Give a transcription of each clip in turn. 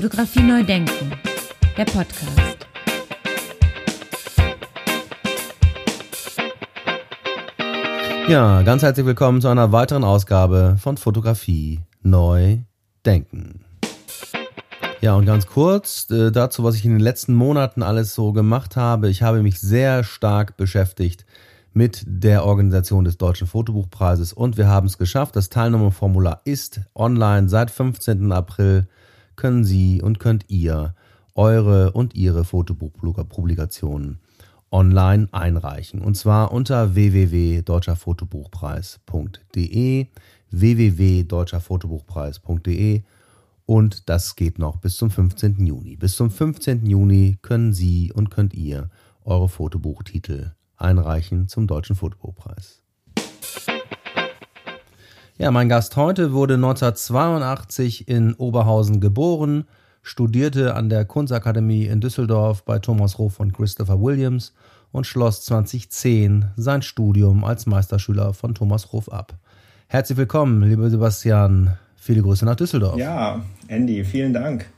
Fotografie neu denken, der Podcast. Ja, ganz herzlich willkommen zu einer weiteren Ausgabe von Fotografie neu denken. Ja, und ganz kurz äh, dazu, was ich in den letzten Monaten alles so gemacht habe. Ich habe mich sehr stark beschäftigt mit der Organisation des Deutschen Fotobuchpreises und wir haben es geschafft. Das Teilnahmeformular ist online. Seit 15. April können Sie und könnt ihr eure und ihre Fotobuchpublikationen online einreichen. Und zwar unter www.deutscherfotobuchpreis.de www.deutscherfotobuchpreis.de und das geht noch bis zum 15. Juni. Bis zum 15. Juni können Sie und könnt ihr eure Fotobuchtitel einreichen zum Deutschen Fotobuchpreis. Ja, mein Gast heute wurde 1982 in Oberhausen geboren, studierte an der Kunstakademie in Düsseldorf bei Thomas Roth und Christopher Williams und schloss 2010 sein Studium als Meisterschüler von Thomas Roth ab. Herzlich willkommen, lieber Sebastian. Viele Grüße nach Düsseldorf. Ja, Andy, vielen Dank,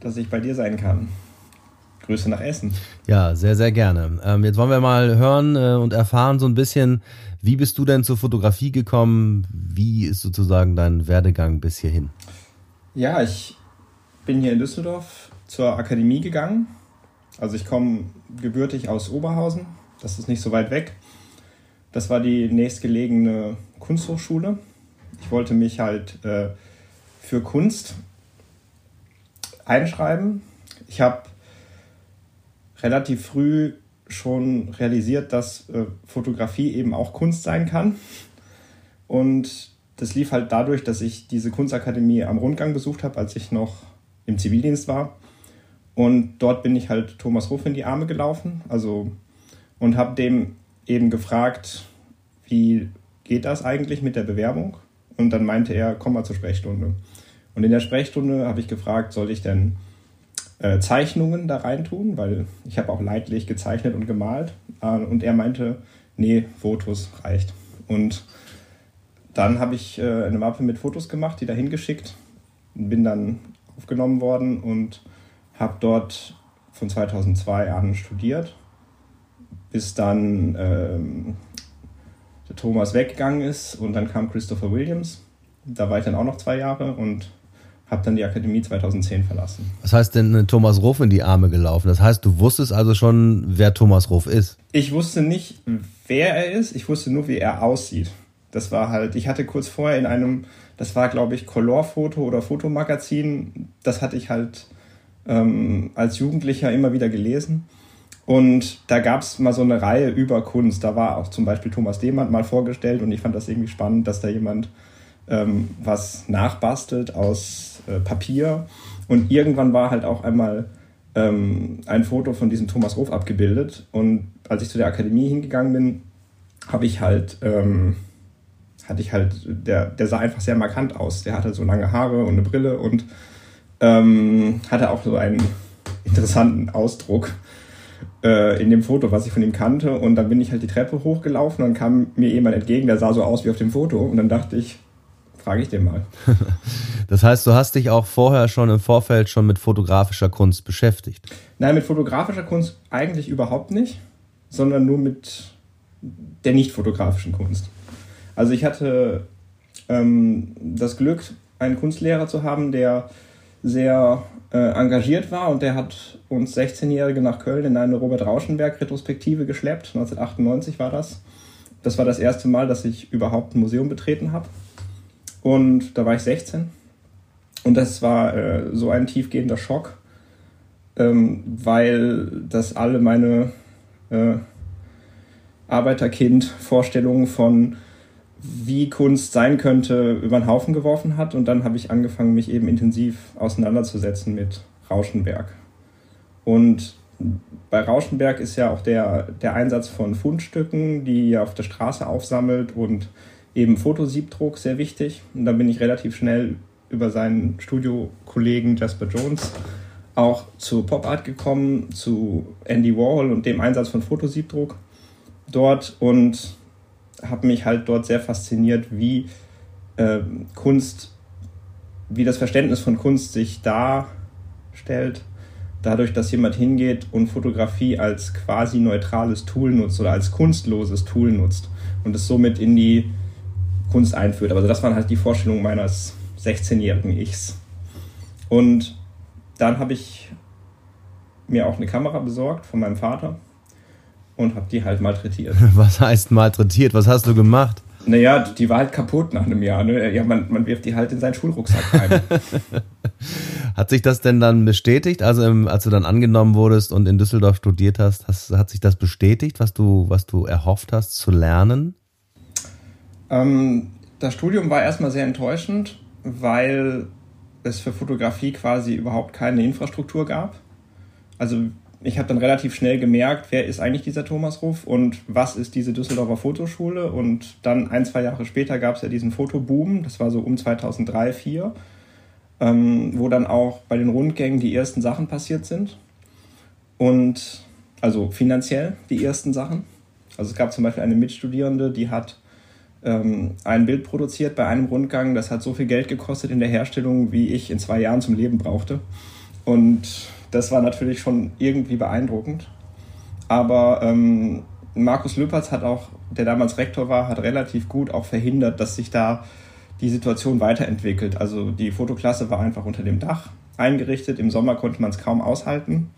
dass ich bei dir sein kann. Grüße nach Essen. Ja, sehr, sehr gerne. Ähm, jetzt wollen wir mal hören äh, und erfahren so ein bisschen, wie bist du denn zur Fotografie gekommen? Wie ist sozusagen dein Werdegang bis hierhin? Ja, ich bin hier in Düsseldorf zur Akademie gegangen. Also ich komme gebürtig aus Oberhausen. Das ist nicht so weit weg. Das war die nächstgelegene Kunsthochschule. Ich wollte mich halt äh, für Kunst einschreiben. Ich habe relativ früh schon realisiert, dass äh, Fotografie eben auch Kunst sein kann. Und das lief halt dadurch, dass ich diese Kunstakademie am Rundgang besucht habe, als ich noch im Zivildienst war. Und dort bin ich halt Thomas Ruff in die Arme gelaufen, also und habe dem eben gefragt, wie geht das eigentlich mit der Bewerbung? Und dann meinte er, komm mal zur Sprechstunde. Und in der Sprechstunde habe ich gefragt, soll ich denn äh, Zeichnungen da reintun, weil ich habe auch leidlich gezeichnet und gemalt. Äh, und er meinte, nee, Fotos reicht. Und dann habe ich äh, eine Mappe mit Fotos gemacht, die da hingeschickt, bin dann aufgenommen worden und habe dort von 2002 an studiert, bis dann ähm, der Thomas weggegangen ist und dann kam Christopher Williams. Da war ich dann auch noch zwei Jahre und habe dann die Akademie 2010 verlassen. Was heißt denn Thomas Ruff in die Arme gelaufen? Das heißt, du wusstest also schon, wer Thomas Ruff ist? Ich wusste nicht, wer er ist. Ich wusste nur, wie er aussieht. Das war halt, ich hatte kurz vorher in einem, das war glaube ich Color-Foto oder Fotomagazin, das hatte ich halt ähm, als Jugendlicher immer wieder gelesen. Und da gab es mal so eine Reihe über Kunst. Da war auch zum Beispiel Thomas Demand mal vorgestellt und ich fand das irgendwie spannend, dass da jemand ähm, was nachbastelt aus äh, Papier. Und irgendwann war halt auch einmal ähm, ein Foto von diesem Thomas Rof abgebildet. Und als ich zu der Akademie hingegangen bin, habe ich halt, ähm, hatte ich halt, der, der sah einfach sehr markant aus. Der hatte so lange Haare und eine Brille und ähm, hatte auch so einen interessanten Ausdruck äh, in dem Foto, was ich von ihm kannte. Und dann bin ich halt die Treppe hochgelaufen und kam mir jemand entgegen, der sah so aus wie auf dem Foto. Und dann dachte ich, frage ich den mal. das heißt, du hast dich auch vorher schon im Vorfeld schon mit fotografischer Kunst beschäftigt? Nein, mit fotografischer Kunst eigentlich überhaupt nicht, sondern nur mit der nicht fotografischen Kunst. Also ich hatte ähm, das Glück, einen Kunstlehrer zu haben, der sehr äh, engagiert war und der hat uns 16-Jährige nach Köln in eine Robert Rauschenberg-Retrospektive geschleppt. 1998 war das. Das war das erste Mal, dass ich überhaupt ein Museum betreten habe. Und da war ich 16. Und das war äh, so ein tiefgehender Schock, ähm, weil das alle meine äh, Arbeiterkind-Vorstellungen von wie Kunst sein könnte, über den Haufen geworfen hat. Und dann habe ich angefangen, mich eben intensiv auseinanderzusetzen mit Rauschenberg. Und bei Rauschenberg ist ja auch der, der Einsatz von Fundstücken, die er auf der Straße aufsammelt und eben Fotosiebdruck sehr wichtig. Und dann bin ich relativ schnell über seinen Studiokollegen Jasper Jones auch zu Pop Art gekommen, zu Andy Warhol und dem Einsatz von Fotosiebdruck dort und habe mich halt dort sehr fasziniert, wie äh, Kunst, wie das Verständnis von Kunst sich da stellt. Dadurch, dass jemand hingeht und Fotografie als quasi neutrales Tool nutzt oder als kunstloses Tool nutzt und es somit in die Kunst einführt. Also das waren halt die Vorstellungen meines 16-jährigen Ichs. Und dann habe ich mir auch eine Kamera besorgt von meinem Vater und habe die halt malträtiert. Was heißt malträtiert? Was hast du gemacht? Naja, die war halt kaputt nach einem Jahr. Ne? Ja, man, man wirft die halt in seinen Schulrucksack rein. hat sich das denn dann bestätigt? Also im, als du dann angenommen wurdest und in Düsseldorf studiert hast, hast hat sich das bestätigt, was du, was du erhofft hast zu lernen? Ähm, das Studium war erstmal sehr enttäuschend, weil es für Fotografie quasi überhaupt keine Infrastruktur gab. Also ich habe dann relativ schnell gemerkt, wer ist eigentlich dieser Thomas Ruff und was ist diese Düsseldorfer Fotoschule. Und dann ein, zwei Jahre später gab es ja diesen Fotoboom, das war so um 2003, 2004, ähm, wo dann auch bei den Rundgängen die ersten Sachen passiert sind. Und also finanziell die ersten Sachen. Also es gab zum Beispiel eine Mitstudierende, die hat ähm, ein Bild produziert bei einem Rundgang, das hat so viel Geld gekostet in der Herstellung, wie ich in zwei Jahren zum Leben brauchte. Und das war natürlich schon irgendwie beeindruckend. Aber ähm, Markus Lüpertz hat auch, der damals Rektor war, hat relativ gut auch verhindert, dass sich da die Situation weiterentwickelt. Also die Fotoklasse war einfach unter dem Dach eingerichtet. Im Sommer konnte man es kaum aushalten.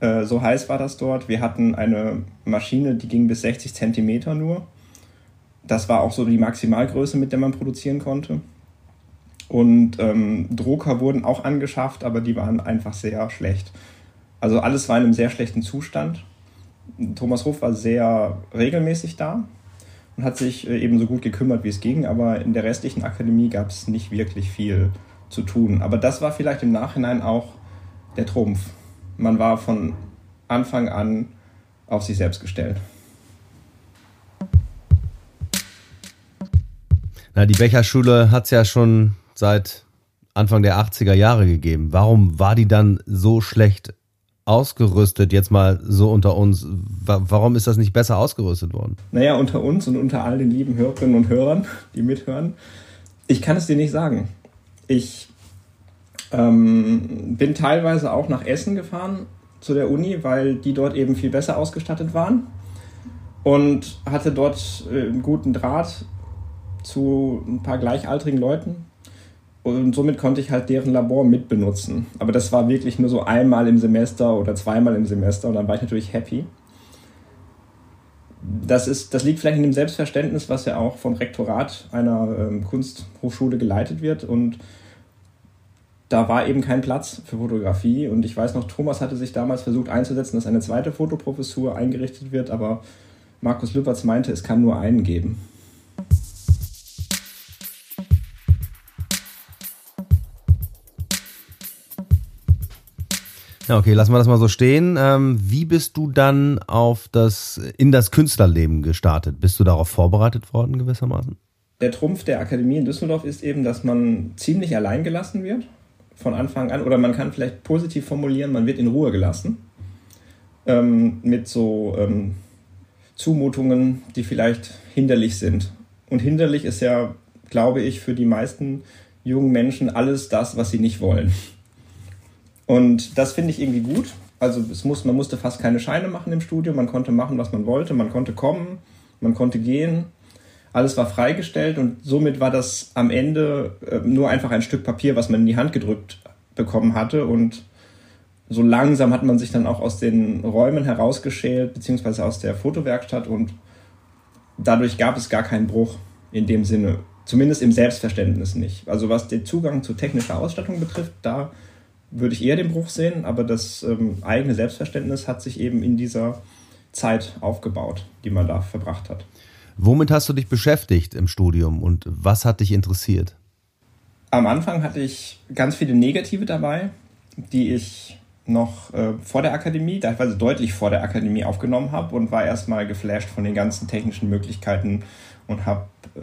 Äh, so heiß war das dort. Wir hatten eine Maschine, die ging bis 60 Zentimeter nur. Das war auch so die Maximalgröße, mit der man produzieren konnte. Und ähm, Drucker wurden auch angeschafft, aber die waren einfach sehr schlecht. Also alles war in einem sehr schlechten Zustand. Thomas Ruff war sehr regelmäßig da und hat sich äh, eben so gut gekümmert, wie es ging, aber in der restlichen Akademie gab es nicht wirklich viel zu tun. Aber das war vielleicht im Nachhinein auch der Trumpf. Man war von Anfang an auf sich selbst gestellt. Na, die Becherschule hat es ja schon seit Anfang der 80er Jahre gegeben. Warum war die dann so schlecht ausgerüstet, jetzt mal so unter uns? Warum ist das nicht besser ausgerüstet worden? Naja, unter uns und unter all den lieben Hörerinnen und Hörern, die mithören. Ich kann es dir nicht sagen. Ich ähm, bin teilweise auch nach Essen gefahren zu der Uni, weil die dort eben viel besser ausgestattet waren und hatte dort äh, einen guten Draht zu ein paar gleichaltrigen Leuten und somit konnte ich halt deren Labor mitbenutzen. Aber das war wirklich nur so einmal im Semester oder zweimal im Semester und dann war ich natürlich happy. Das, ist, das liegt vielleicht in dem Selbstverständnis, was ja auch vom Rektorat einer ähm, Kunsthochschule geleitet wird. Und da war eben kein Platz für Fotografie. Und ich weiß noch, Thomas hatte sich damals versucht einzusetzen, dass eine zweite Fotoprofessur eingerichtet wird, aber Markus Lüpertz meinte, es kann nur einen geben. Okay, lassen wir das mal so stehen. Ähm, wie bist du dann auf das, in das Künstlerleben gestartet? Bist du darauf vorbereitet worden gewissermaßen? Der Trumpf der Akademie in Düsseldorf ist eben, dass man ziemlich allein gelassen wird von Anfang an. Oder man kann vielleicht positiv formulieren, man wird in Ruhe gelassen. Ähm, mit so ähm, Zumutungen, die vielleicht hinderlich sind. Und hinderlich ist ja, glaube ich, für die meisten jungen Menschen alles das, was sie nicht wollen. Und das finde ich irgendwie gut. Also es muss, man musste fast keine Scheine machen im Studio, man konnte machen, was man wollte, man konnte kommen, man konnte gehen. Alles war freigestellt und somit war das am Ende äh, nur einfach ein Stück Papier, was man in die Hand gedrückt bekommen hatte. Und so langsam hat man sich dann auch aus den Räumen herausgeschält, beziehungsweise aus der Fotowerkstatt und dadurch gab es gar keinen Bruch in dem Sinne. Zumindest im Selbstverständnis nicht. Also was den Zugang zu technischer Ausstattung betrifft, da würde ich eher den Bruch sehen, aber das ähm, eigene Selbstverständnis hat sich eben in dieser Zeit aufgebaut, die man da verbracht hat. Womit hast du dich beschäftigt im Studium und was hat dich interessiert? Am Anfang hatte ich ganz viele Negative dabei, die ich noch äh, vor der Akademie, teilweise deutlich vor der Akademie aufgenommen habe und war erstmal geflasht von den ganzen technischen Möglichkeiten und habe äh,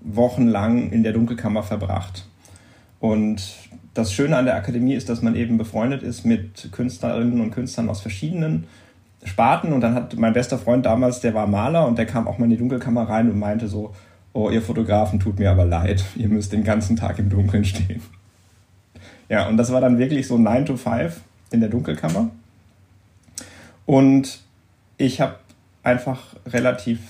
wochenlang in der Dunkelkammer verbracht. Und das Schöne an der Akademie ist, dass man eben befreundet ist mit Künstlerinnen und Künstlern aus verschiedenen Sparten. Und dann hat mein bester Freund damals, der war Maler und der kam auch mal in die Dunkelkammer rein und meinte so, oh, ihr Fotografen tut mir aber leid, ihr müsst den ganzen Tag im Dunkeln stehen. Ja, und das war dann wirklich so 9 to 5 in der Dunkelkammer. Und ich habe einfach relativ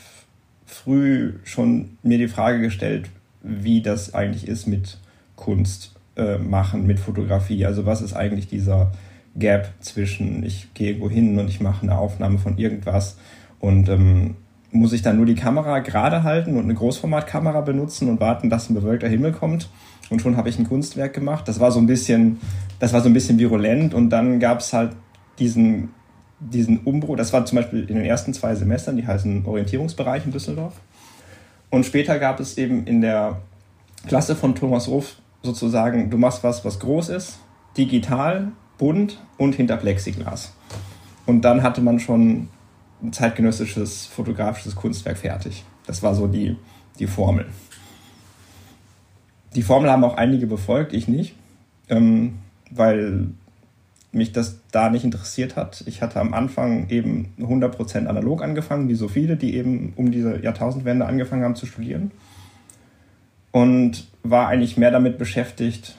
früh schon mir die Frage gestellt, wie das eigentlich ist mit Kunst äh, machen, mit Fotografie. Also was ist eigentlich dieser Gap zwischen ich gehe irgendwo hin und ich mache eine Aufnahme von irgendwas und ähm, muss ich dann nur die Kamera gerade halten und eine Großformatkamera benutzen und warten, dass ein bewölkter Himmel kommt und schon habe ich ein Kunstwerk gemacht. Das war so ein bisschen, das war so ein bisschen virulent und dann gab es halt diesen, diesen Umbruch. Das war zum Beispiel in den ersten zwei Semestern, die heißen Orientierungsbereich in Düsseldorf. Und später gab es eben in der Klasse von Thomas Ruf sozusagen, du machst was, was groß ist, digital, bunt und hinter Plexiglas. Und dann hatte man schon ein zeitgenössisches fotografisches Kunstwerk fertig. Das war so die, die Formel. Die Formel haben auch einige befolgt, ich nicht, ähm, weil mich das da nicht interessiert hat. Ich hatte am Anfang eben 100% analog angefangen, wie so viele, die eben um diese Jahrtausendwende angefangen haben zu studieren. Und war eigentlich mehr damit beschäftigt,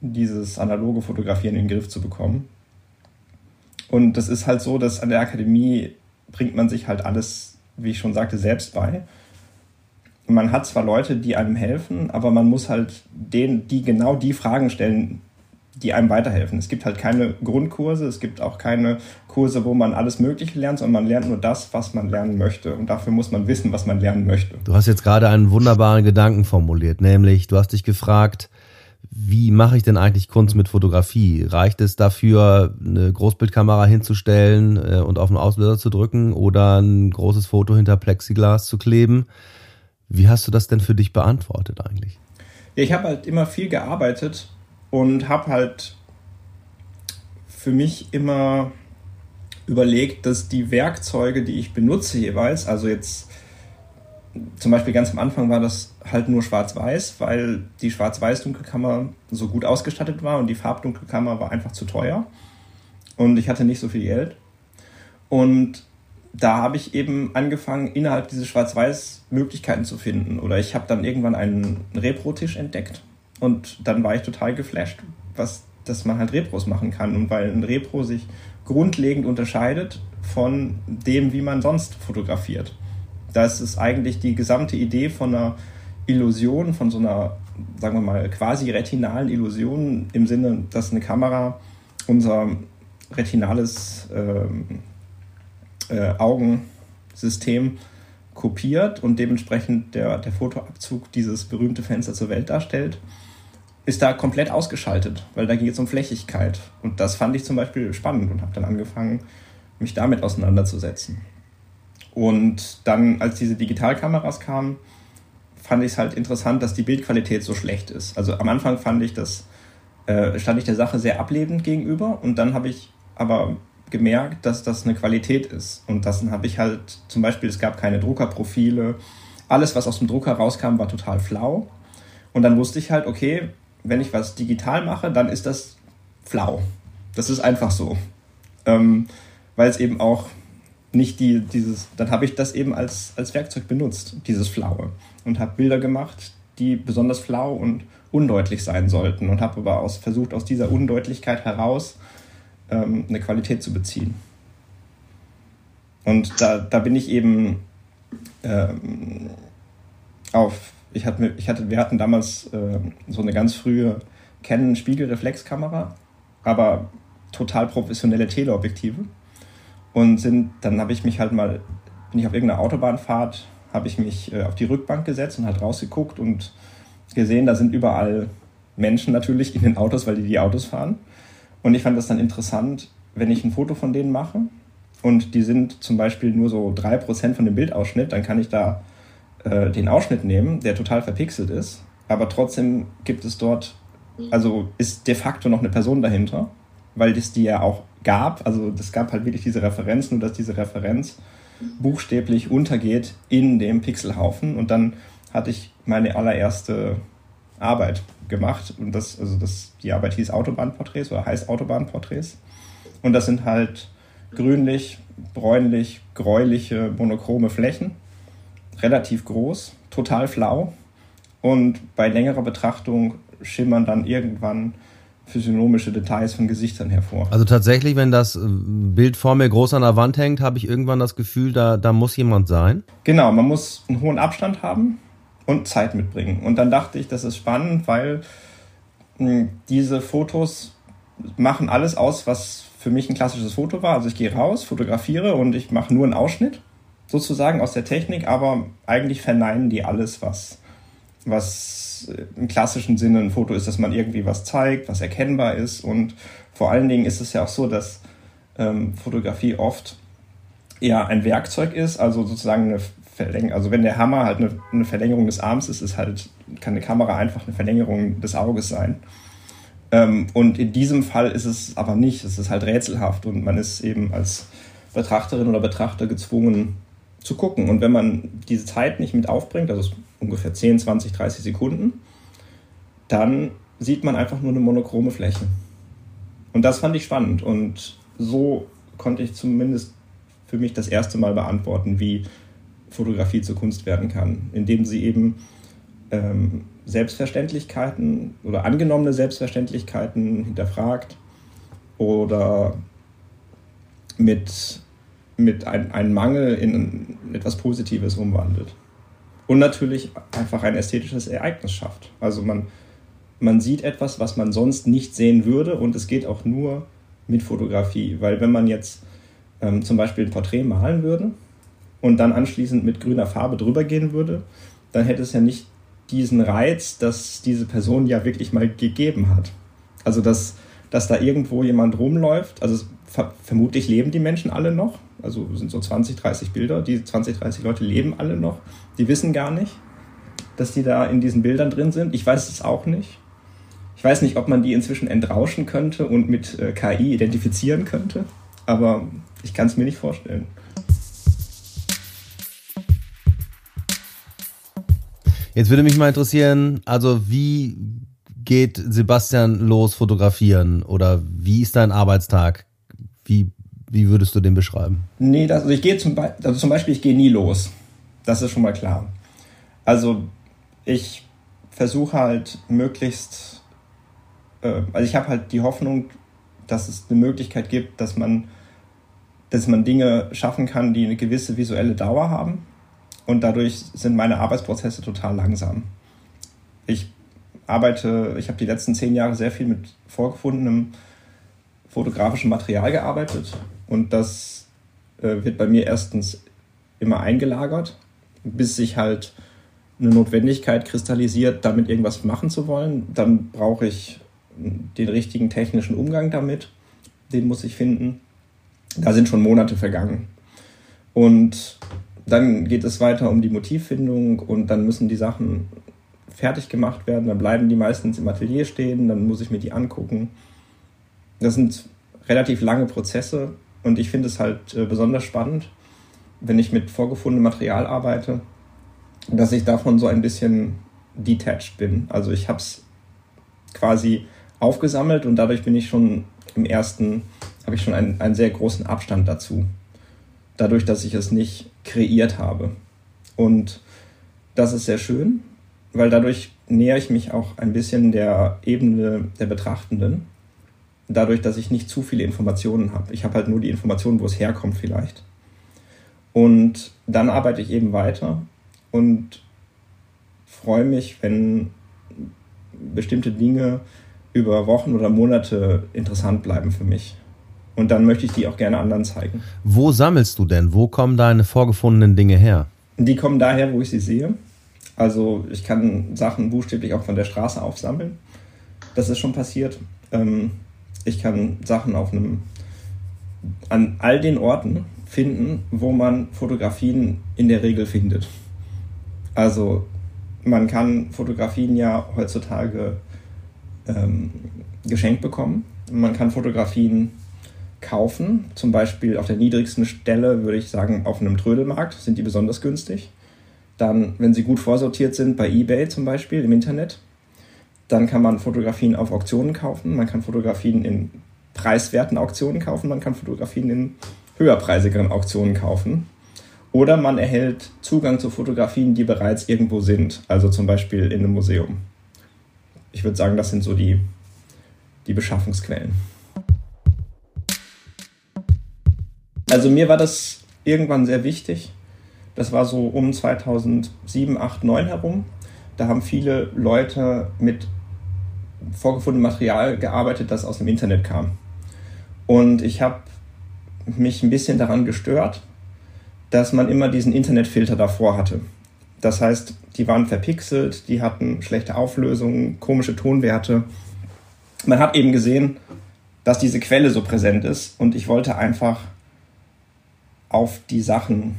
dieses analoge Fotografieren in den Griff zu bekommen. Und das ist halt so, dass an der Akademie bringt man sich halt alles, wie ich schon sagte, selbst bei man hat zwar Leute, die einem helfen, aber man muss halt denen, die genau die Fragen stellen, die einem weiterhelfen. Es gibt halt keine Grundkurse, es gibt auch keine Kurse, wo man alles Mögliche lernt, sondern man lernt nur das, was man lernen möchte. Und dafür muss man wissen, was man lernen möchte. Du hast jetzt gerade einen wunderbaren Gedanken formuliert, nämlich du hast dich gefragt, wie mache ich denn eigentlich Kunst mit Fotografie? Reicht es dafür, eine Großbildkamera hinzustellen äh, und auf den Auslöser zu drücken oder ein großes Foto hinter Plexiglas zu kleben? Wie hast du das denn für dich beantwortet eigentlich? Ja, ich habe halt immer viel gearbeitet und habe halt für mich immer überlegt, dass die Werkzeuge, die ich benutze jeweils, also jetzt zum Beispiel ganz am Anfang war das halt nur schwarz-weiß, weil die schwarz-weiß-Dunkelkammer so gut ausgestattet war und die Farbdunkelkammer war einfach zu teuer und ich hatte nicht so viel Geld. Und da habe ich eben angefangen, innerhalb dieses Schwarz-Weiß Möglichkeiten zu finden. Oder ich habe dann irgendwann einen Repro-Tisch entdeckt und dann war ich total geflasht, was, dass man halt Repros machen kann. Und weil ein Repro sich grundlegend unterscheidet von dem, wie man sonst fotografiert. Das ist eigentlich die gesamte Idee von einer Illusion, von so einer, sagen wir mal, quasi retinalen Illusion im Sinne, dass eine Kamera unser retinales ähm, äh, Augensystem kopiert und dementsprechend der, der Fotoabzug dieses berühmte Fenster zur Welt darstellt, ist da komplett ausgeschaltet, weil da geht es um Flächigkeit. Und das fand ich zum Beispiel spannend und habe dann angefangen, mich damit auseinanderzusetzen. Und dann, als diese Digitalkameras kamen, fand ich es halt interessant, dass die Bildqualität so schlecht ist. Also am Anfang fand ich das, äh, stand ich der Sache sehr ablehnend gegenüber und dann habe ich aber gemerkt, dass das eine Qualität ist. Und das habe ich halt, zum Beispiel, es gab keine Druckerprofile. Alles, was aus dem Drucker rauskam, war total flau. Und dann wusste ich halt, okay, wenn ich was digital mache, dann ist das flau. Das ist einfach so. Ähm, weil es eben auch nicht die, dieses, dann habe ich das eben als, als Werkzeug benutzt, dieses Flaue. Und habe Bilder gemacht, die besonders flau und undeutlich sein sollten. Und habe aber aus, versucht, aus dieser Undeutlichkeit heraus ähm, eine Qualität zu beziehen. Und da, da bin ich eben ähm, auf, ich hatte, ich hatte, wir hatten damals äh, so eine ganz frühe Canon Spiegelreflexkamera, aber total professionelle Teleobjektive. Und sind, dann habe ich mich halt mal, bin ich auf irgendeiner Autobahnfahrt, habe ich mich äh, auf die Rückbank gesetzt und halt rausgeguckt und gesehen, da sind überall Menschen natürlich in den Autos, weil die die Autos fahren. Und ich fand das dann interessant, wenn ich ein Foto von denen mache und die sind zum Beispiel nur so drei Prozent von dem Bildausschnitt, dann kann ich da äh, den Ausschnitt nehmen, der total verpixelt ist, aber trotzdem gibt es dort, also ist de facto noch eine Person dahinter, weil es die ja auch gab, also das gab halt wirklich diese Referenz, nur dass diese Referenz buchstäblich untergeht in dem Pixelhaufen und dann hatte ich meine allererste Arbeit gemacht. Und das, also das, die Arbeit hieß Autobahnporträts oder heißt Autobahnporträts. Und das sind halt grünlich, bräunlich, gräuliche, monochrome Flächen. Relativ groß, total flau. Und bei längerer Betrachtung schimmern dann irgendwann physiognomische Details von Gesichtern hervor. Also tatsächlich, wenn das äh, Bild vor mir groß an der Wand hängt, habe ich irgendwann das Gefühl, da, da muss jemand sein. Genau, man muss einen hohen Abstand haben und Zeit mitbringen. Und dann dachte ich, das ist spannend, weil mh, hm, diese Fotos machen alles aus, was für mich ein klassisches Foto war. Also ich gehe raus, fotografiere und ich mache nur einen Ausschnitt sozusagen aus der Technik, aber eigentlich verneinen die alles, was, was im klassischen Sinne ein Foto ist, dass man irgendwie was zeigt, was erkennbar ist. Und vor allen Dingen ist es ja auch so, dass ähm, Fotografie oft ja ein Werkzeug ist, also sozusagen eine Verlängerung. Also wenn der Hammer halt eine, eine Verlängerung des Arms ist, ist halt, kann eine Kamera einfach eine Verlängerung des Auges sein. Ähm, und in diesem Fall ist es aber nicht. Es ist halt rätselhaft und man ist eben als Betrachterin oder Betrachter gezwungen zu gucken. Und wenn man diese Zeit nicht mit aufbringt, also ungefähr 10, 20, 30 Sekunden, dann sieht man einfach nur eine monochrome Fläche. Und das fand ich spannend. Und so konnte ich zumindest für mich das erste Mal beantworten, wie Fotografie zur Kunst werden kann, indem sie eben ähm, Selbstverständlichkeiten oder angenommene Selbstverständlichkeiten hinterfragt oder mit, mit ein, einem Mangel in etwas Positives umwandelt. Und natürlich einfach ein ästhetisches Ereignis schafft. Also man, man sieht etwas, was man sonst nicht sehen würde und es geht auch nur mit Fotografie. Weil wenn man jetzt ähm, zum Beispiel ein Porträt malen würde und dann anschließend mit grüner Farbe drüber gehen würde, dann hätte es ja nicht diesen Reiz, dass diese Person ja wirklich mal gegeben hat. Also dass, dass da irgendwo jemand rumläuft. Also ver vermutlich leben die Menschen alle noch. Also sind so 20, 30 Bilder. Die 20, 30 Leute leben alle noch. Die wissen gar nicht, dass die da in diesen Bildern drin sind. Ich weiß es auch nicht. Ich weiß nicht, ob man die inzwischen entrauschen könnte und mit äh, KI identifizieren könnte. Aber ich kann es mir nicht vorstellen. Jetzt würde mich mal interessieren, also wie geht Sebastian los fotografieren oder wie ist dein Arbeitstag? Wie, wie würdest du den beschreiben? Nee, das, also ich gehe zum, Be also zum Beispiel, ich gehe nie los. Das ist schon mal klar. Also ich versuche halt möglichst, äh, also ich habe halt die Hoffnung, dass es eine Möglichkeit gibt, dass man, dass man Dinge schaffen kann, die eine gewisse visuelle Dauer haben und dadurch sind meine Arbeitsprozesse total langsam. Ich arbeite, ich habe die letzten zehn Jahre sehr viel mit vorgefundenem fotografischem Material gearbeitet und das äh, wird bei mir erstens immer eingelagert, bis sich halt eine Notwendigkeit kristallisiert, damit irgendwas machen zu wollen. Dann brauche ich den richtigen technischen Umgang damit, den muss ich finden. Da sind schon Monate vergangen. Und dann geht es weiter um die Motivfindung und dann müssen die Sachen fertig gemacht werden. Dann bleiben die meistens im Atelier stehen, dann muss ich mir die angucken. Das sind relativ lange Prozesse und ich finde es halt äh, besonders spannend, wenn ich mit vorgefundenem Material arbeite, dass ich davon so ein bisschen detached bin. Also ich habe es quasi aufgesammelt und dadurch bin ich schon im ersten, habe ich schon einen, einen sehr großen Abstand dazu dadurch, dass ich es nicht kreiert habe. Und das ist sehr schön, weil dadurch nähere ich mich auch ein bisschen der Ebene der Betrachtenden. Dadurch, dass ich nicht zu viele Informationen habe. Ich habe halt nur die Informationen, wo es herkommt vielleicht. Und dann arbeite ich eben weiter und freue mich, wenn bestimmte Dinge über Wochen oder Monate interessant bleiben für mich. Und dann möchte ich die auch gerne anderen zeigen. Wo sammelst du denn? Wo kommen deine vorgefundenen Dinge her? Die kommen daher, wo ich sie sehe. Also ich kann Sachen buchstäblich auch von der Straße aufsammeln. Das ist schon passiert. Ähm, ich kann Sachen auf einem an all den Orten finden, wo man Fotografien in der Regel findet. Also man kann Fotografien ja heutzutage ähm, geschenkt bekommen. Man kann Fotografien kaufen. Zum Beispiel auf der niedrigsten Stelle würde ich sagen, auf einem Trödelmarkt sind die besonders günstig. Dann, wenn sie gut vorsortiert sind, bei eBay zum Beispiel im Internet. Dann kann man Fotografien auf Auktionen kaufen. Man kann Fotografien in preiswerten Auktionen kaufen. Man kann Fotografien in höherpreisigeren Auktionen kaufen. Oder man erhält Zugang zu Fotografien, die bereits irgendwo sind. Also zum Beispiel in einem Museum. Ich würde sagen, das sind so die die Beschaffungsquellen. Also mir war das irgendwann sehr wichtig. Das war so um 2007, 8, 9 herum. Da haben viele Leute mit vorgefundenem Material gearbeitet, das aus dem Internet kam. Und ich habe mich ein bisschen daran gestört, dass man immer diesen Internetfilter davor hatte. Das heißt, die waren verpixelt, die hatten schlechte Auflösungen, komische Tonwerte. Man hat eben gesehen, dass diese Quelle so präsent ist und ich wollte einfach auf die Sachen,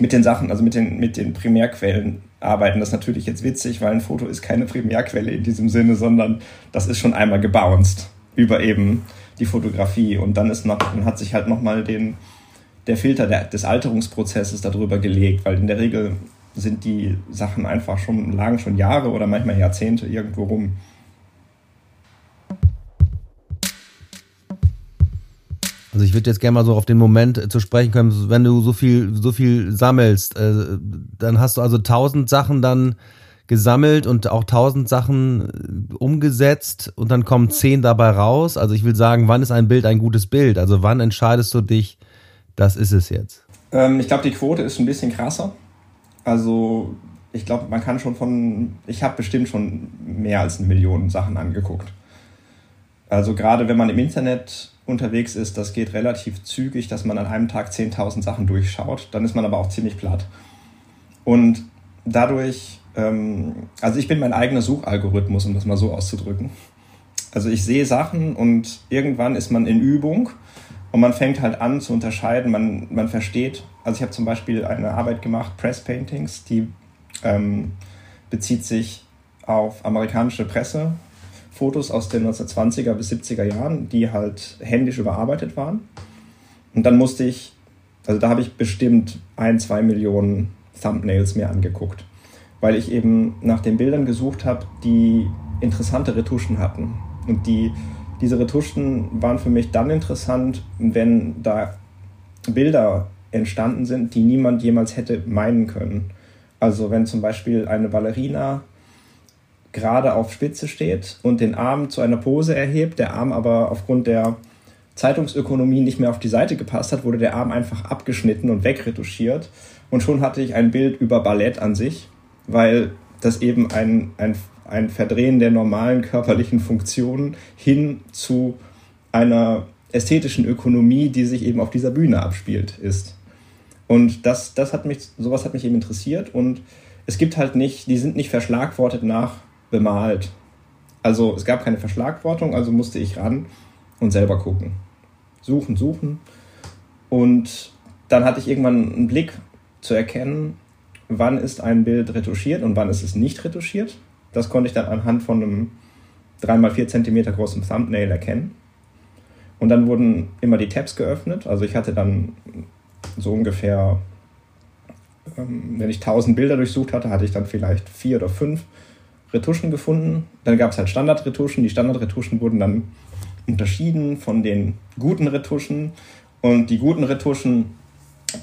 mit den Sachen, also mit den, mit den Primärquellen arbeiten. Das natürlich jetzt witzig, weil ein Foto ist keine Primärquelle in diesem Sinne, sondern das ist schon einmal gebounced über eben die Fotografie und dann ist noch, dann hat sich halt nochmal den, der Filter der, des Alterungsprozesses darüber gelegt, weil in der Regel sind die Sachen einfach schon, lagen schon Jahre oder manchmal Jahrzehnte irgendwo rum. Also ich würde jetzt gerne mal so auf den Moment äh, zu sprechen kommen, wenn du so viel, so viel sammelst, äh, dann hast du also tausend Sachen dann gesammelt und auch tausend Sachen äh, umgesetzt und dann kommen zehn dabei raus. Also ich will sagen, wann ist ein Bild ein gutes Bild? Also wann entscheidest du dich, das ist es jetzt? Ähm, ich glaube, die Quote ist ein bisschen krasser. Also ich glaube, man kann schon von, ich habe bestimmt schon mehr als eine Million Sachen angeguckt. Also gerade wenn man im Internet unterwegs ist, das geht relativ zügig, dass man an einem Tag 10.000 Sachen durchschaut. Dann ist man aber auch ziemlich platt. Und dadurch, ähm, also ich bin mein eigener Suchalgorithmus, um das mal so auszudrücken. Also ich sehe Sachen und irgendwann ist man in Übung und man fängt halt an zu unterscheiden, man, man versteht. Also ich habe zum Beispiel eine Arbeit gemacht, Press Paintings, die ähm, bezieht sich auf amerikanische Presse, Fotos aus den 1920er bis 70er Jahren, die halt händisch überarbeitet waren. Und dann musste ich, also da habe ich bestimmt ein, zwei Millionen Thumbnails mir angeguckt, weil ich eben nach den Bildern gesucht habe, die interessante Retuschen hatten. Und die, diese Retuschen waren für mich dann interessant, wenn da Bilder entstanden sind, die niemand jemals hätte meinen können. Also wenn zum Beispiel eine Ballerina gerade auf Spitze steht und den Arm zu einer Pose erhebt, der Arm aber aufgrund der Zeitungsökonomie nicht mehr auf die Seite gepasst hat, wurde der Arm einfach abgeschnitten und wegretuschiert. Und schon hatte ich ein Bild über Ballett an sich, weil das eben ein, ein, ein Verdrehen der normalen körperlichen Funktionen hin zu einer ästhetischen Ökonomie, die sich eben auf dieser Bühne abspielt, ist. Und das, das hat mich, sowas hat mich eben interessiert und es gibt halt nicht, die sind nicht verschlagwortet nach bemalt. Also es gab keine Verschlagwortung, also musste ich ran und selber gucken. Suchen, suchen. Und dann hatte ich irgendwann einen Blick zu erkennen, wann ist ein Bild retuschiert und wann ist es nicht retuschiert. Das konnte ich dann anhand von einem 3x4 cm großen Thumbnail erkennen. Und dann wurden immer die Tabs geöffnet. Also ich hatte dann so ungefähr, ähm, wenn ich 1000 Bilder durchsucht hatte, hatte ich dann vielleicht vier oder fünf Retuschen gefunden. Dann gab es halt Standardretuschen. Die Standardretuschen wurden dann unterschieden von den guten Retuschen. Und die guten Retuschen,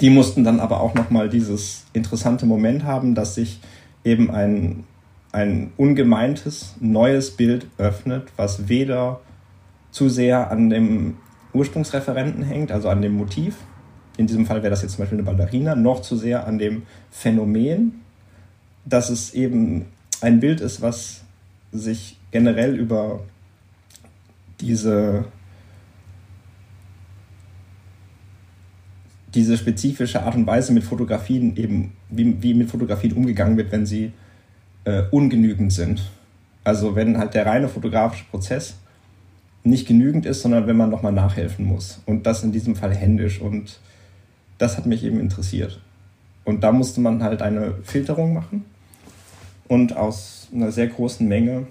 die mussten dann aber auch nochmal dieses interessante Moment haben, dass sich eben ein, ein ungemeintes neues Bild öffnet, was weder zu sehr an dem Ursprungsreferenten hängt, also an dem Motiv. In diesem Fall wäre das jetzt zum Beispiel eine Ballerina, noch zu sehr an dem Phänomen, dass es eben ein Bild ist, was sich generell über diese, diese spezifische Art und Weise mit Fotografien eben, wie, wie mit Fotografien umgegangen wird, wenn sie äh, ungenügend sind. Also wenn halt der reine fotografische Prozess nicht genügend ist, sondern wenn man nochmal nachhelfen muss. Und das in diesem Fall händisch. Und das hat mich eben interessiert. Und da musste man halt eine Filterung machen und aus einer sehr großen Menge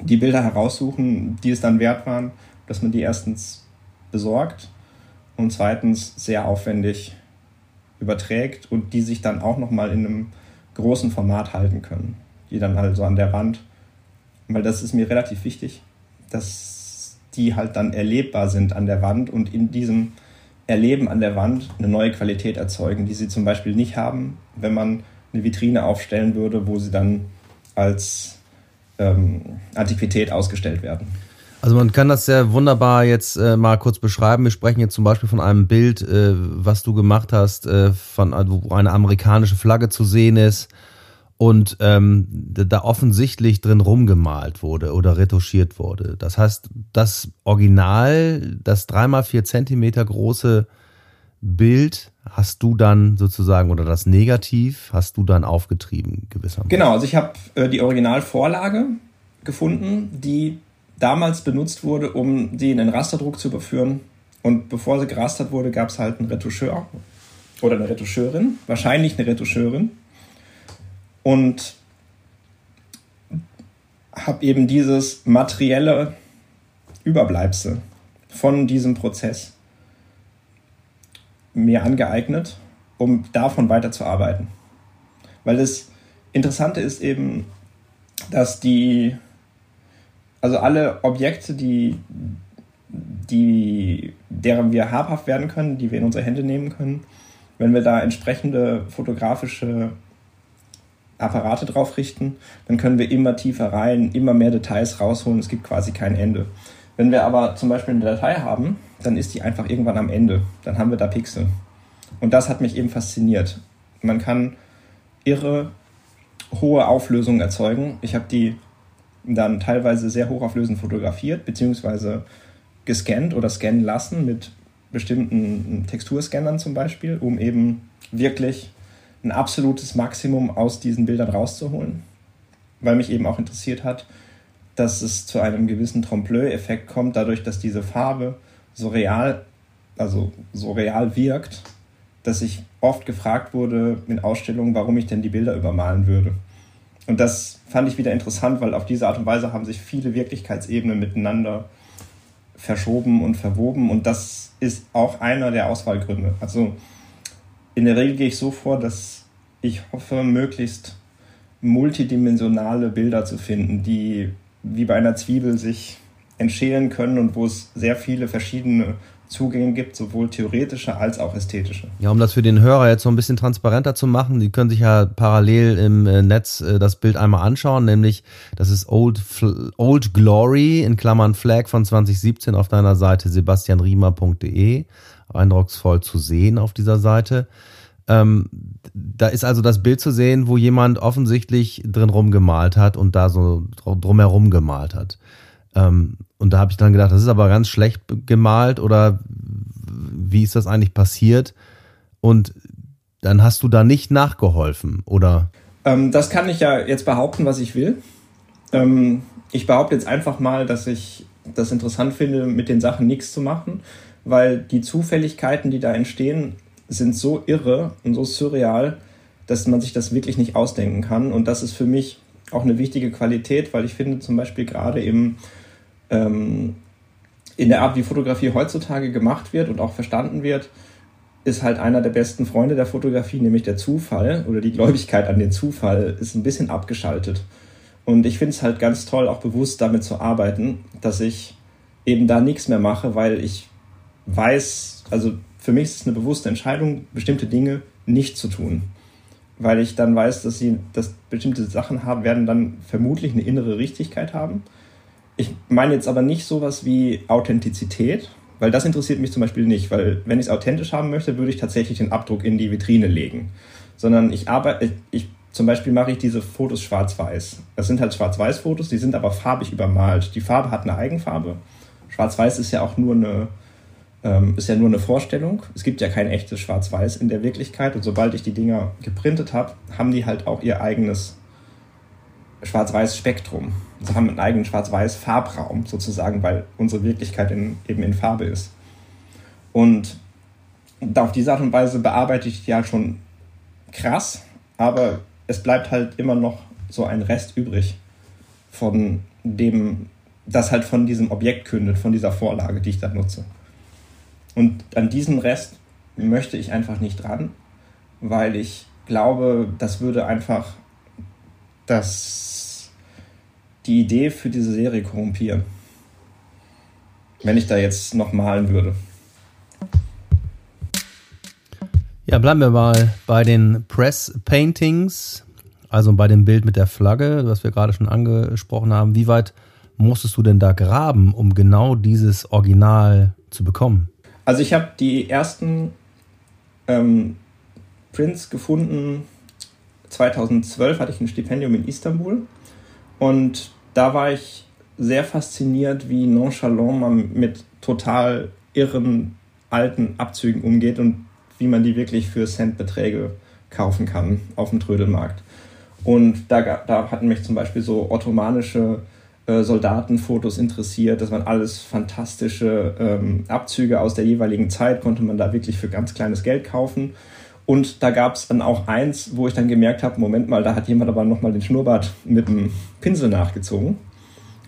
die Bilder heraussuchen, die es dann wert waren, dass man die erstens besorgt und zweitens sehr aufwendig überträgt und die sich dann auch nochmal in einem großen Format halten können. Die dann also an der Wand, weil das ist mir relativ wichtig, dass die halt dann erlebbar sind an der Wand und in diesem Erleben an der Wand eine neue Qualität erzeugen, die sie zum Beispiel nicht haben, wenn man eine Vitrine aufstellen würde, wo sie dann als ähm, Antiquität ausgestellt werden. Also man kann das sehr wunderbar jetzt äh, mal kurz beschreiben. Wir sprechen jetzt zum Beispiel von einem Bild, äh, was du gemacht hast, äh, von wo eine amerikanische Flagge zu sehen ist und ähm, da offensichtlich drin rumgemalt wurde oder retuschiert wurde. Das heißt, das Original, das dreimal vier Zentimeter große Bild hast du dann sozusagen oder das Negativ hast du dann aufgetrieben gewissermaßen. Genau, also ich habe äh, die Originalvorlage gefunden, die damals benutzt wurde, um die in den Rasterdruck zu überführen. Und bevor sie gerastert wurde, gab es halt einen Retoucheur oder eine Retoucheurin, wahrscheinlich eine Retoucheurin. Und habe eben dieses materielle Überbleibsel von diesem Prozess mir angeeignet, um davon weiterzuarbeiten. Weil das Interessante ist eben, dass die, also alle Objekte, die, die, deren wir habhaft werden können, die wir in unsere Hände nehmen können, wenn wir da entsprechende fotografische Apparate drauf richten, dann können wir immer tiefer rein, immer mehr Details rausholen. Es gibt quasi kein Ende. Wenn wir aber zum Beispiel eine Datei haben, dann ist die einfach irgendwann am Ende. Dann haben wir da Pixel. Und das hat mich eben fasziniert. Man kann irre hohe Auflösungen erzeugen. Ich habe die dann teilweise sehr hochauflösend fotografiert, beziehungsweise gescannt oder scannen lassen mit bestimmten Texturscannern zum Beispiel, um eben wirklich ein absolutes Maximum aus diesen Bildern rauszuholen. Weil mich eben auch interessiert hat, dass es zu einem gewissen Trompe-l'œil-Effekt kommt, dadurch, dass diese Farbe so real, also so real wirkt, dass ich oft gefragt wurde in Ausstellungen, warum ich denn die Bilder übermalen würde. Und das fand ich wieder interessant, weil auf diese Art und Weise haben sich viele Wirklichkeitsebenen miteinander verschoben und verwoben. Und das ist auch einer der Auswahlgründe. Also in der Regel gehe ich so vor, dass ich hoffe, möglichst multidimensionale Bilder zu finden, die wie bei einer Zwiebel sich entschälen können und wo es sehr viele verschiedene Zugänge gibt, sowohl theoretische als auch ästhetische. Ja, um das für den Hörer jetzt so ein bisschen transparenter zu machen, die können sich ja parallel im äh, Netz äh, das Bild einmal anschauen, nämlich das ist Old, Old Glory in Klammern Flag von 2017 auf deiner Seite sebastianriemer.de, eindrucksvoll zu sehen auf dieser Seite. Ähm, da ist also das Bild zu sehen, wo jemand offensichtlich drin rumgemalt hat und da so drumherum gemalt hat. Ähm, und da habe ich dann gedacht, das ist aber ganz schlecht gemalt oder wie ist das eigentlich passiert? Und dann hast du da nicht nachgeholfen, oder? Ähm, das kann ich ja jetzt behaupten, was ich will. Ähm, ich behaupte jetzt einfach mal, dass ich das interessant finde, mit den Sachen nichts zu machen, weil die Zufälligkeiten, die da entstehen, sind so irre und so surreal, dass man sich das wirklich nicht ausdenken kann. Und das ist für mich auch eine wichtige Qualität, weil ich finde zum Beispiel gerade im ähm, in der Art, wie Fotografie heutzutage gemacht wird und auch verstanden wird, ist halt einer der besten Freunde der Fotografie, nämlich der Zufall oder die Gläubigkeit an den Zufall, ist ein bisschen abgeschaltet. Und ich finde es halt ganz toll, auch bewusst damit zu arbeiten, dass ich eben da nichts mehr mache, weil ich weiß, also für mich ist es eine bewusste Entscheidung, bestimmte Dinge nicht zu tun. Weil ich dann weiß, dass sie, dass bestimmte Sachen haben, werden dann vermutlich eine innere Richtigkeit haben ich meine jetzt aber nicht sowas wie Authentizität, weil das interessiert mich zum Beispiel nicht, weil wenn ich es authentisch haben möchte, würde ich tatsächlich den Abdruck in die Vitrine legen. Sondern ich arbeite, ich, zum Beispiel mache ich diese Fotos schwarz-weiß. Das sind halt schwarz-weiß-Fotos, die sind aber farbig übermalt. Die Farbe hat eine Eigenfarbe. Schwarz-weiß ist ja auch nur eine, ähm, ist ja nur eine Vorstellung. Es gibt ja kein echtes Schwarz-Weiß in der Wirklichkeit. Und sobald ich die Dinger geprintet habe, haben die halt auch ihr eigenes Schwarz-Weiß-Spektrum. Also haben einen eigenen Schwarz-Weiß-Farbraum sozusagen, weil unsere Wirklichkeit in, eben in Farbe ist. Und auf diese Art und Weise bearbeite ich die halt schon krass, aber es bleibt halt immer noch so ein Rest übrig von dem, das halt von diesem Objekt kündet, von dieser Vorlage, die ich da nutze. Und an diesen Rest möchte ich einfach nicht dran, weil ich glaube, das würde einfach das die Idee für diese Serie korrumpieren. Wenn ich da jetzt noch malen würde. Ja, bleiben wir mal bei den Press Paintings. Also bei dem Bild mit der Flagge, was wir gerade schon angesprochen haben, wie weit musstest du denn da graben, um genau dieses Original zu bekommen? Also ich habe die ersten ähm, Prints gefunden. 2012 hatte ich ein Stipendium in Istanbul und da war ich sehr fasziniert, wie nonchalant man mit total irren alten Abzügen umgeht und wie man die wirklich für Centbeträge kaufen kann auf dem Trödelmarkt. Und da, da hatten mich zum Beispiel so ottomanische äh, Soldatenfotos interessiert. Das waren alles fantastische ähm, Abzüge aus der jeweiligen Zeit, konnte man da wirklich für ganz kleines Geld kaufen. Und da gab es dann auch eins, wo ich dann gemerkt habe, Moment mal, da hat jemand aber nochmal den Schnurrbart mit dem Pinsel nachgezogen.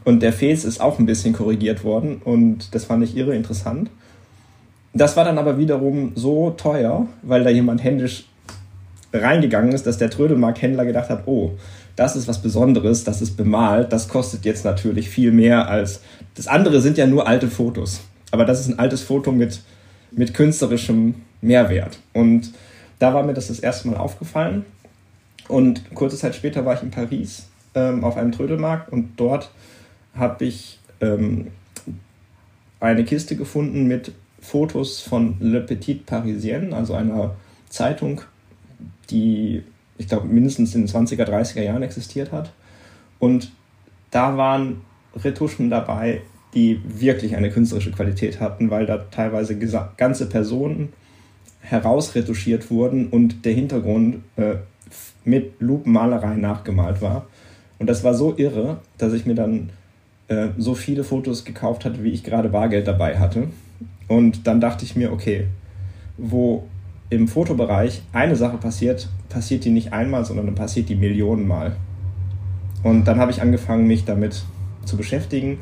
Und der Fes ist auch ein bisschen korrigiert worden und das fand ich irre interessant. Das war dann aber wiederum so teuer, weil da jemand händisch reingegangen ist, dass der Trödelmarkthändler gedacht hat, oh, das ist was Besonderes, das ist bemalt, das kostet jetzt natürlich viel mehr als das andere sind ja nur alte Fotos. Aber das ist ein altes Foto mit, mit künstlerischem Mehrwert. Und da war mir das das erste Mal aufgefallen. Und kurze Zeit später war ich in Paris ähm, auf einem Trödelmarkt und dort habe ich ähm, eine Kiste gefunden mit Fotos von Le Petit Parisien, also einer Zeitung, die, ich glaube, mindestens in den 20er, 30er Jahren existiert hat. Und da waren Retuschen dabei, die wirklich eine künstlerische Qualität hatten, weil da teilweise ganze Personen herausretuschiert wurden und der Hintergrund äh, mit Lupenmalerei nachgemalt war. Und das war so irre, dass ich mir dann äh, so viele Fotos gekauft hatte, wie ich gerade Bargeld dabei hatte. Und dann dachte ich mir, okay, wo im Fotobereich eine Sache passiert, passiert die nicht einmal, sondern dann passiert die Millionenmal. Und dann habe ich angefangen, mich damit zu beschäftigen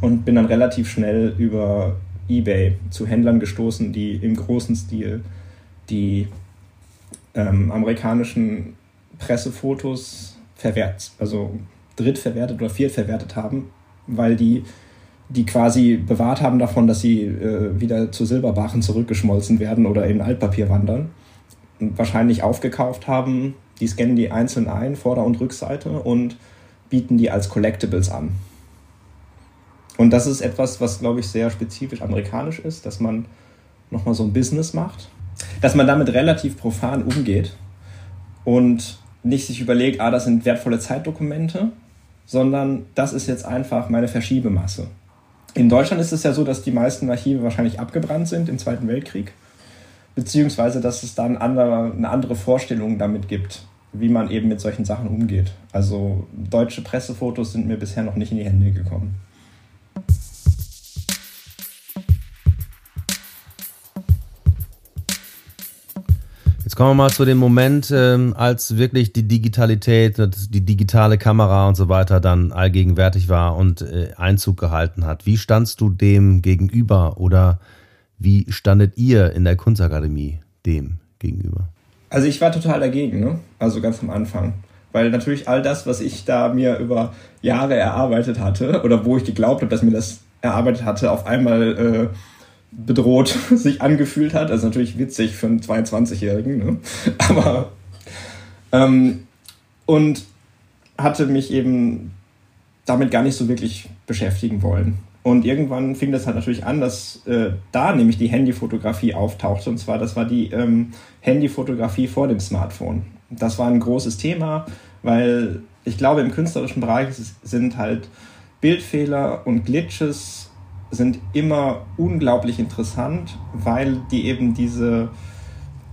und bin dann relativ schnell über eBay zu Händlern gestoßen, die im großen Stil die ähm, amerikanischen Pressefotos verwertet, also drittverwertet oder viertverwertet haben, weil die die quasi bewahrt haben davon, dass sie äh, wieder zu Silberbarren zurückgeschmolzen werden oder in Altpapier wandern. Wahrscheinlich aufgekauft haben, die scannen die einzeln ein, Vorder- und Rückseite und bieten die als Collectibles an. Und das ist etwas, was, glaube ich, sehr spezifisch amerikanisch ist, dass man nochmal so ein Business macht, dass man damit relativ profan umgeht und nicht sich überlegt, ah, das sind wertvolle Zeitdokumente, sondern das ist jetzt einfach meine Verschiebemasse. In Deutschland ist es ja so, dass die meisten Archive wahrscheinlich abgebrannt sind im Zweiten Weltkrieg, beziehungsweise dass es dann andere, eine andere Vorstellung damit gibt, wie man eben mit solchen Sachen umgeht. Also deutsche Pressefotos sind mir bisher noch nicht in die Hände gekommen. Kommen wir mal zu dem Moment, ähm, als wirklich die Digitalität, die digitale Kamera und so weiter dann allgegenwärtig war und äh, Einzug gehalten hat. Wie standst du dem gegenüber oder wie standet ihr in der Kunstakademie dem gegenüber? Also ich war total dagegen, ne? also ganz am Anfang. Weil natürlich all das, was ich da mir über Jahre erarbeitet hatte oder wo ich geglaubt habe, dass mir das erarbeitet hatte, auf einmal äh, bedroht sich angefühlt hat. Das ist natürlich witzig für einen 22-Jährigen, ne? aber ähm, und hatte mich eben damit gar nicht so wirklich beschäftigen wollen. Und irgendwann fing das halt natürlich an, dass äh, da nämlich die Handyfotografie auftauchte. Und zwar, das war die ähm, Handyfotografie vor dem Smartphone. Das war ein großes Thema, weil ich glaube, im künstlerischen Bereich sind halt Bildfehler und Glitches sind immer unglaublich interessant, weil die eben diese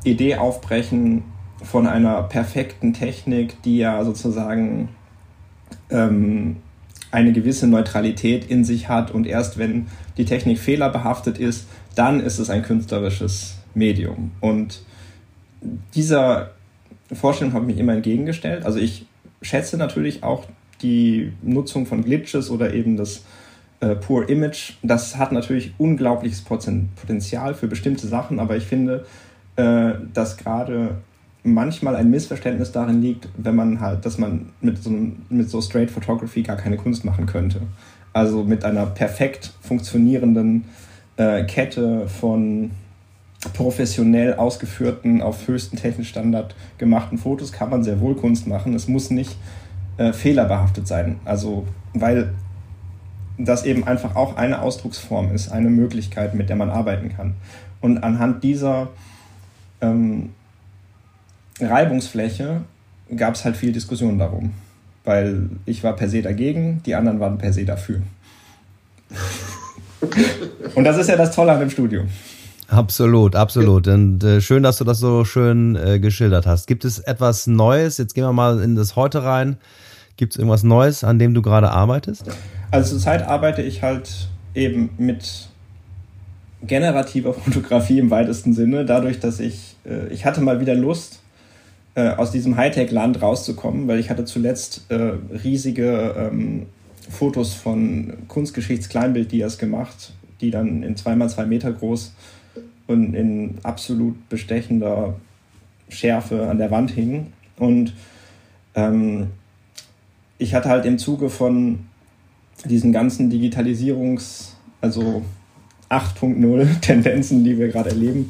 Idee aufbrechen von einer perfekten Technik, die ja sozusagen ähm, eine gewisse Neutralität in sich hat und erst wenn die Technik fehlerbehaftet ist, dann ist es ein künstlerisches Medium. Und dieser Vorstellung habe ich mich immer entgegengestellt. Also ich schätze natürlich auch die Nutzung von Glitches oder eben das äh, Poor Image. Das hat natürlich unglaubliches Potenzial für bestimmte Sachen, aber ich finde, äh, dass gerade manchmal ein Missverständnis darin liegt, wenn man halt, dass man mit so, mit so Straight Photography gar keine Kunst machen könnte. Also mit einer perfekt funktionierenden äh, Kette von professionell ausgeführten, auf höchsten technischen Standard gemachten Fotos kann man sehr wohl Kunst machen. Es muss nicht äh, fehlerbehaftet sein. Also, weil das eben einfach auch eine Ausdrucksform ist, eine Möglichkeit, mit der man arbeiten kann. Und anhand dieser ähm, Reibungsfläche gab es halt viel Diskussion darum. Weil ich war per se dagegen, die anderen waren per se dafür. Und das ist ja das Tolle an dem Studium. Absolut, absolut. Und äh, schön, dass du das so schön äh, geschildert hast. Gibt es etwas Neues? Jetzt gehen wir mal in das Heute rein. Gibt es irgendwas Neues, an dem du gerade arbeitest? Also zurzeit arbeite ich halt eben mit generativer Fotografie im weitesten Sinne, dadurch, dass ich, äh, ich hatte mal wieder Lust, äh, aus diesem Hightech-Land rauszukommen, weil ich hatte zuletzt äh, riesige ähm, Fotos von Kunstgeschichts-Kleinbild-Dias gemacht, die dann in zweimal zwei Meter groß und in absolut bestechender Schärfe an der Wand hingen. Und ähm, ich hatte halt im Zuge von diesen ganzen Digitalisierungs-, also 8.0 Tendenzen, die wir gerade erleben,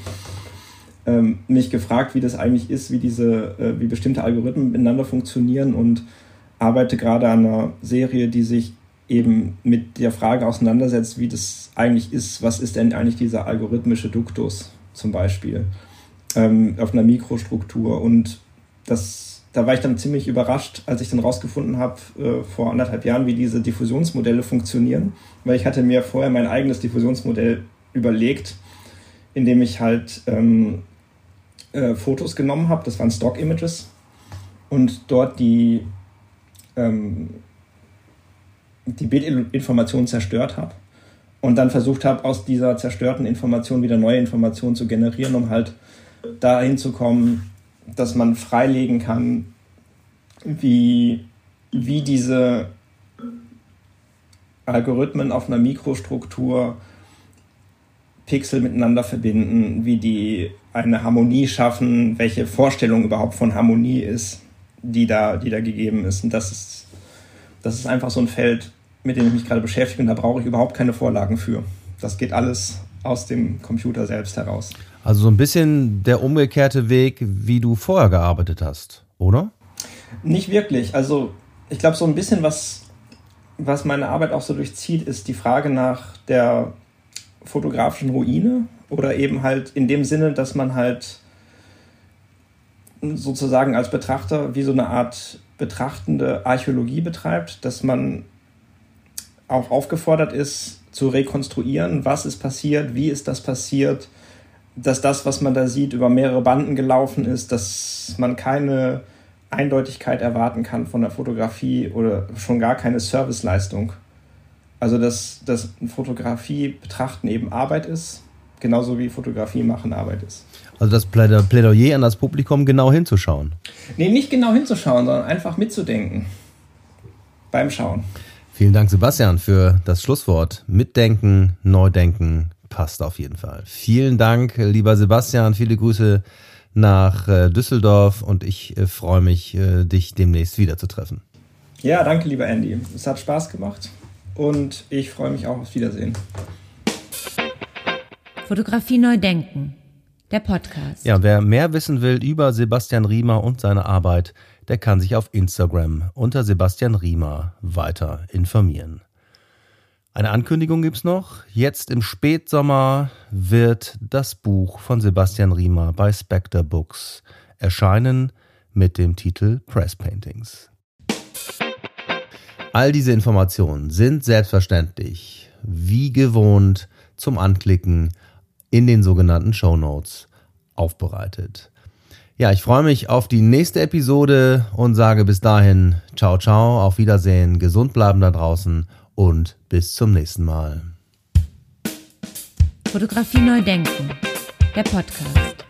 ähm, mich gefragt, wie das eigentlich ist, wie diese, äh, wie bestimmte Algorithmen miteinander funktionieren und arbeite gerade an einer Serie, die sich eben mit der Frage auseinandersetzt, wie das eigentlich ist, was ist denn eigentlich dieser algorithmische Duktus zum Beispiel ähm, auf einer Mikrostruktur. Und das, da war ich dann ziemlich überrascht, als ich dann rausgefunden habe äh, vor anderthalb Jahren, wie diese Diffusionsmodelle funktionieren, weil ich hatte mir vorher mein eigenes Diffusionsmodell überlegt, indem ich halt ähm, äh, Fotos genommen habe, das waren Stock-Images, und dort die ähm, die Bildinformation zerstört habe und dann versucht habe, aus dieser zerstörten Information wieder neue Informationen zu generieren, um halt dahin zu kommen, dass man freilegen kann, wie, wie diese Algorithmen auf einer Mikrostruktur Pixel miteinander verbinden, wie die eine Harmonie schaffen, welche Vorstellung überhaupt von Harmonie ist, die da, die da gegeben ist. Und das ist, das ist einfach so ein Feld, mit dem ich mich gerade beschäftige und da brauche ich überhaupt keine Vorlagen für. Das geht alles aus dem Computer selbst heraus. Also so ein bisschen der umgekehrte Weg, wie du vorher gearbeitet hast, oder? Nicht wirklich. Also ich glaube, so ein bisschen, was, was meine Arbeit auch so durchzieht, ist die Frage nach der fotografischen Ruine oder eben halt in dem Sinne, dass man halt sozusagen als Betrachter wie so eine Art betrachtende Archäologie betreibt, dass man auch aufgefordert ist, zu rekonstruieren, was ist passiert, wie ist das passiert, dass das, was man da sieht, über mehrere Banden gelaufen ist, dass man keine Eindeutigkeit erwarten kann von der Fotografie oder schon gar keine Serviceleistung. Also dass, dass Fotografie betrachten eben Arbeit ist, genauso wie Fotografie machen Arbeit ist. Also das Plädoyer an das Publikum genau hinzuschauen. Nee, nicht genau hinzuschauen, sondern einfach mitzudenken beim Schauen. Vielen Dank, Sebastian, für das Schlusswort. Mitdenken, Neudenken passt auf jeden Fall. Vielen Dank, lieber Sebastian. Viele Grüße nach äh, Düsseldorf und ich äh, freue mich, äh, dich demnächst wiederzutreffen. Ja, danke, lieber Andy. Es hat Spaß gemacht und ich freue mich auch aufs Wiedersehen. Fotografie neu denken. Der Podcast. Ja, wer mehr wissen will über Sebastian Riemer und seine Arbeit, der kann sich auf Instagram unter Sebastian Riemer weiter informieren. Eine Ankündigung gibt's noch. Jetzt im Spätsommer wird das Buch von Sebastian Riemer bei Spectre Books erscheinen mit dem Titel Press Paintings. All diese Informationen sind selbstverständlich, wie gewohnt, zum Anklicken in den sogenannten Show Notes aufbereitet. Ja, ich freue mich auf die nächste Episode und sage bis dahin ciao, ciao, auf Wiedersehen, gesund bleiben da draußen und bis zum nächsten Mal. Fotografie neu denken, der Podcast.